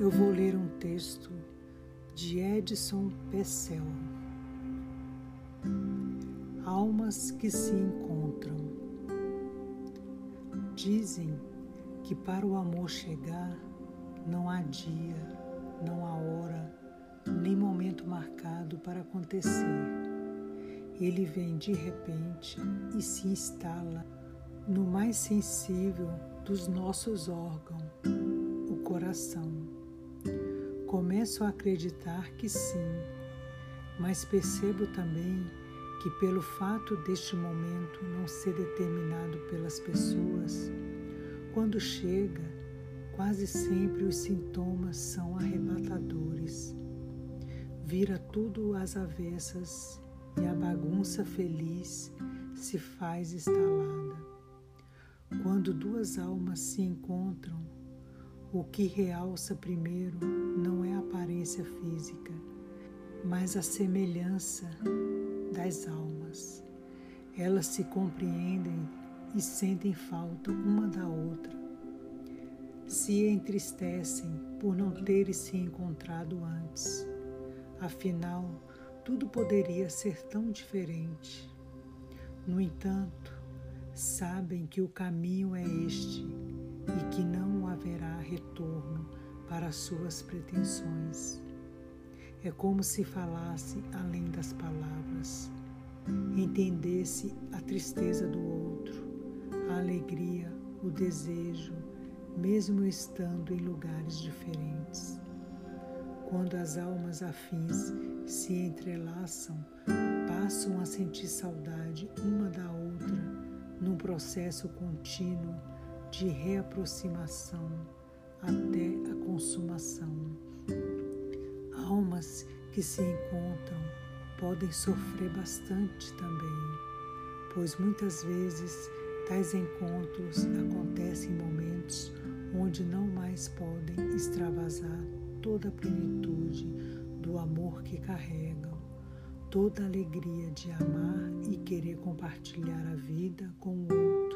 eu vou ler um texto de Edson Pessel. Almas que se encontram. Dizem que para o amor chegar não há dia, não há hora, nem momento marcado para acontecer. Ele vem de repente e se instala no mais sensível dos nossos órgãos, o coração. Começo a acreditar que sim, mas percebo também que, pelo fato deste momento não ser determinado pelas pessoas, quando chega, quase sempre os sintomas são arrebatadores. Vira tudo às avessas e a bagunça feliz se faz instalada. Quando duas almas se encontram, o que realça primeiro não é a aparência física, mas a semelhança das almas. Elas se compreendem e sentem falta uma da outra. Se entristecem por não terem se encontrado antes. Afinal, tudo poderia ser tão diferente. No entanto, sabem que o caminho é este e que não haverá retorno para suas pretensões. É como se falasse além das palavras, entendesse a tristeza do outro, a alegria, o desejo, mesmo estando em lugares diferentes. Quando as almas afins se entrelaçam, passam a sentir saudade uma da outra num processo contínuo de reaproximação até a consumação. Almas que se encontram podem sofrer bastante também, pois muitas vezes tais encontros acontecem em momentos onde não mais podem extravasar toda a plenitude do amor que carregam, toda a alegria de amar e querer compartilhar a vida com o outro,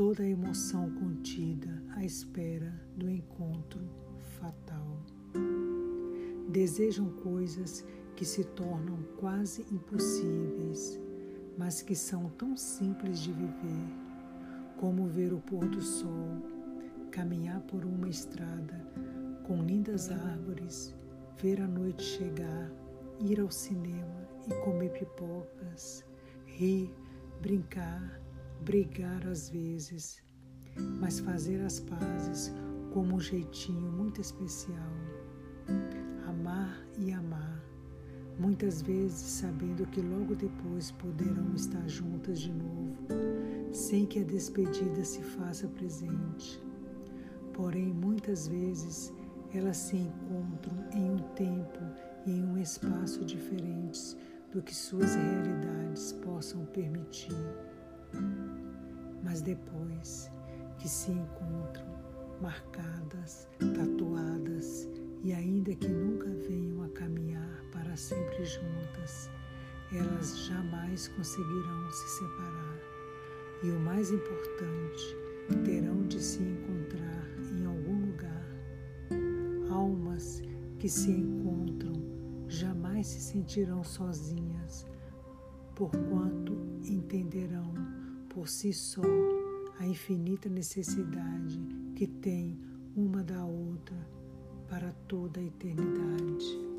toda a emoção contida à espera do encontro fatal. Desejam coisas que se tornam quase impossíveis, mas que são tão simples de viver, como ver o pôr do sol, caminhar por uma estrada com lindas árvores, ver a noite chegar, ir ao cinema e comer pipocas, rir, brincar, brigar às vezes, mas fazer as pazes como um jeitinho muito especial. Amar e amar, muitas vezes sabendo que logo depois poderão estar juntas de novo, sem que a despedida se faça presente. Porém, muitas vezes elas se encontram em um tempo e em um espaço diferentes do que suas realidades possam permitir. Mas depois que se encontram, marcadas, tatuadas, e ainda que nunca venham a caminhar para sempre juntas, elas jamais conseguirão se separar. E o mais importante, terão de se encontrar em algum lugar Almas que se encontram jamais se sentirão sozinhas, porquanto entenderão por si só a infinita necessidade que tem uma da outra para toda a eternidade.